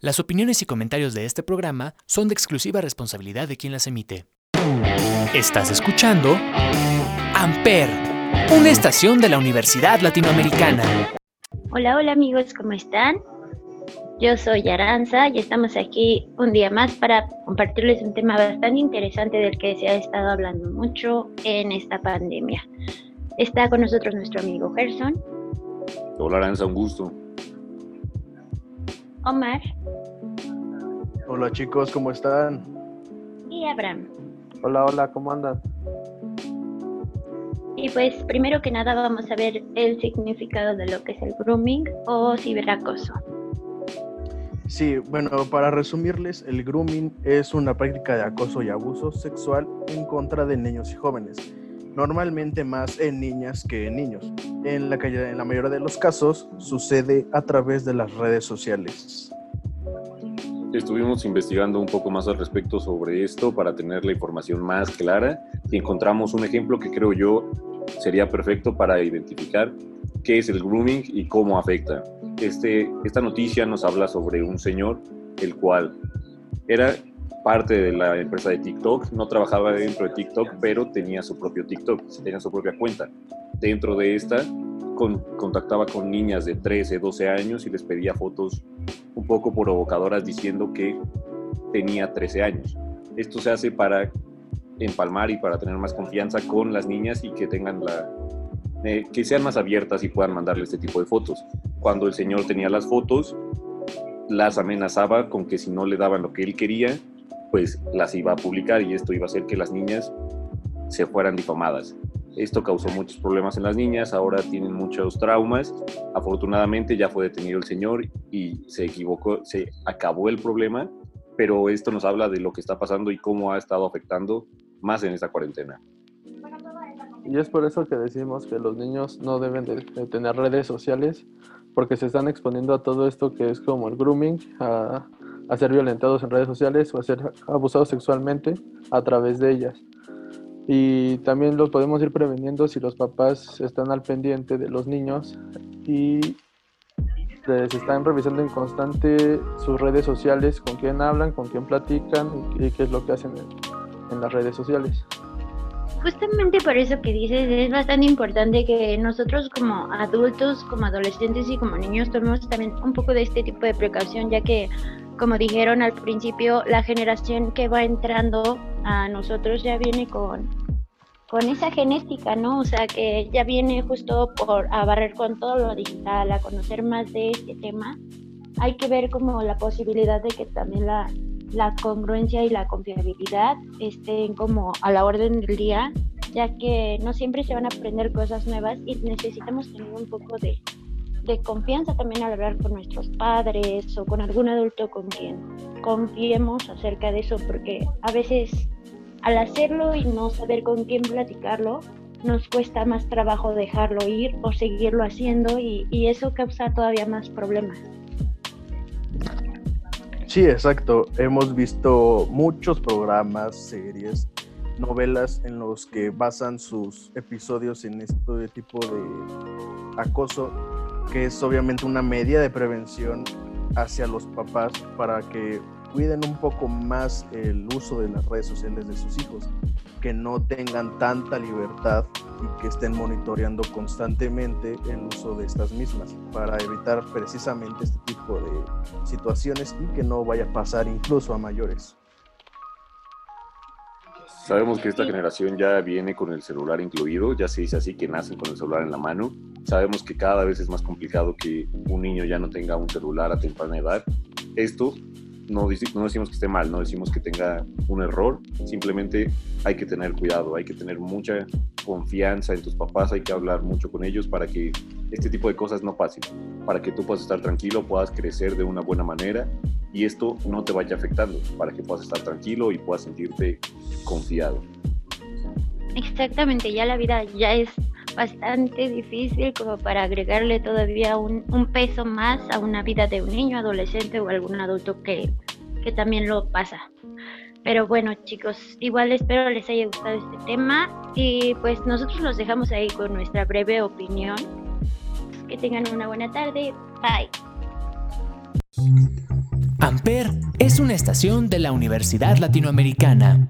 Las opiniones y comentarios de este programa son de exclusiva responsabilidad de quien las emite. Estás escuchando Amper, una estación de la Universidad Latinoamericana. Hola, hola amigos, ¿cómo están? Yo soy Aranza y estamos aquí un día más para compartirles un tema bastante interesante del que se ha estado hablando mucho en esta pandemia. Está con nosotros nuestro amigo Gerson. Hola Aranza, un gusto. Omar. Hola chicos, ¿cómo están? Y Abraham. Hola, hola, ¿cómo andan? Y pues primero que nada vamos a ver el significado de lo que es el grooming o ciberacoso. Sí, bueno, para resumirles, el grooming es una práctica de acoso y abuso sexual en contra de niños y jóvenes, normalmente más en niñas que en niños. En la, en la mayoría de los casos sucede a través de las redes sociales. Estuvimos investigando un poco más al respecto sobre esto para tener la información más clara y encontramos un ejemplo que creo yo sería perfecto para identificar qué es el grooming y cómo afecta. Este, esta noticia nos habla sobre un señor el cual era parte de la empresa de TikTok, no trabajaba dentro de TikTok, pero tenía su propio TikTok, tenía su propia cuenta. Dentro de esta contactaba con niñas de 13, 12 años y les pedía fotos un poco provocadoras diciendo que tenía 13 años. Esto se hace para empalmar y para tener más confianza con las niñas y que tengan la eh, que sean más abiertas y puedan mandarle este tipo de fotos. Cuando el señor tenía las fotos, las amenazaba con que si no le daban lo que él quería, pues las iba a publicar y esto iba a hacer que las niñas se fueran difamadas. Esto causó muchos problemas en las niñas, ahora tienen muchos traumas. Afortunadamente ya fue detenido el señor y se equivocó, se acabó el problema, pero esto nos habla de lo que está pasando y cómo ha estado afectando más en esta cuarentena. Y es por eso que decimos que los niños no deben de, tener redes sociales porque se están exponiendo a todo esto que es como el grooming, a, a ser violentados en redes sociales o a ser abusados sexualmente a través de ellas. Y también los podemos ir preveniendo si los papás están al pendiente de los niños y les están revisando en constante sus redes sociales, con quién hablan, con quién platican y, qué es lo que hacen en las redes sociales. Justamente por eso que dices, es bastante importante que nosotros como adultos, como adolescentes y como niños tomemos también un poco de este tipo de precaución, ya que, como dijeron al principio, la generación que va entrando a nosotros ya viene con, con esa genética, ¿no? O sea, que ya viene justo por a barrer con todo lo digital, a conocer más de este tema. Hay que ver como la posibilidad de que también la, la congruencia y la confiabilidad estén como a la orden del día, ya que no siempre se van a aprender cosas nuevas y necesitamos tener un poco de, de confianza también al hablar con nuestros padres o con algún adulto con quien confiemos acerca de eso, porque a veces al hacerlo y no saber con quién platicarlo, nos cuesta más trabajo dejarlo ir o seguirlo haciendo y, y eso causa todavía más problemas. Sí, exacto. Hemos visto muchos programas, series, novelas en los que basan sus episodios en este tipo de acoso, que es obviamente una medida de prevención hacia los papás para que cuiden un poco más el uso de las redes sociales de sus hijos, que no tengan tanta libertad y que estén monitoreando constantemente el uso de estas mismas para evitar precisamente este tipo de situaciones y que no vaya a pasar incluso a mayores. Sabemos que esta generación ya viene con el celular incluido, ya se dice así que nacen con el celular en la mano. Sabemos que cada vez es más complicado que un niño ya no tenga un celular a temprana edad. Esto no, no decimos que esté mal, no decimos que tenga un error, simplemente hay que tener cuidado, hay que tener mucha confianza en tus papás, hay que hablar mucho con ellos para que este tipo de cosas no pasen, para que tú puedas estar tranquilo, puedas crecer de una buena manera y esto no te vaya afectando, para que puedas estar tranquilo y puedas sentirte confiado. Exactamente, ya la vida ya es bastante difícil como para agregarle todavía un, peso más a una vida de un niño, adolescente o algún adulto que, que también lo pasa. Pero bueno chicos, igual espero les haya gustado este tema y pues nosotros los dejamos ahí con nuestra breve opinión. Que tengan una buena tarde. Bye. Amper es una estación de la Universidad Latinoamericana.